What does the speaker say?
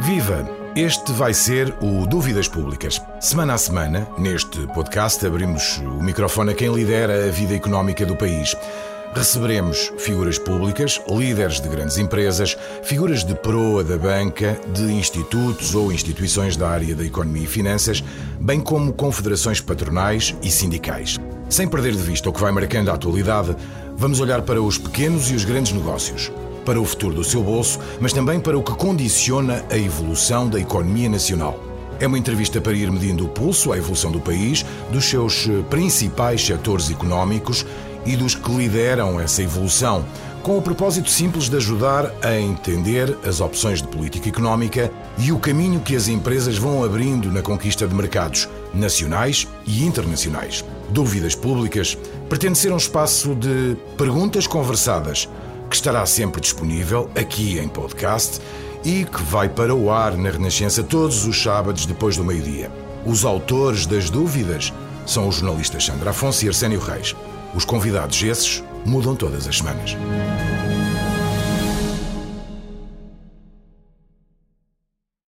Viva! Este vai ser o Dúvidas Públicas. Semana a semana, neste podcast, abrimos o microfone a quem lidera a vida económica do país. Receberemos figuras públicas, líderes de grandes empresas, figuras de proa da banca, de institutos ou instituições da área da economia e finanças, bem como confederações patronais e sindicais. Sem perder de vista o que vai marcando a atualidade, vamos olhar para os pequenos e os grandes negócios para o futuro do seu bolso, mas também para o que condiciona a evolução da economia nacional. É uma entrevista para ir medindo o pulso à evolução do país, dos seus eh, principais setores económicos e dos que lideram essa evolução, com o propósito simples de ajudar a entender as opções de política económica e o caminho que as empresas vão abrindo na conquista de mercados nacionais e internacionais. Dúvidas Públicas pretende ser um espaço de perguntas conversadas que estará sempre disponível aqui em podcast e que vai para o ar na Renascença todos os sábados depois do meio-dia. Os autores das dúvidas são os jornalistas Sandra Afonso e Arsénio Reis. Os convidados esses mudam todas as semanas.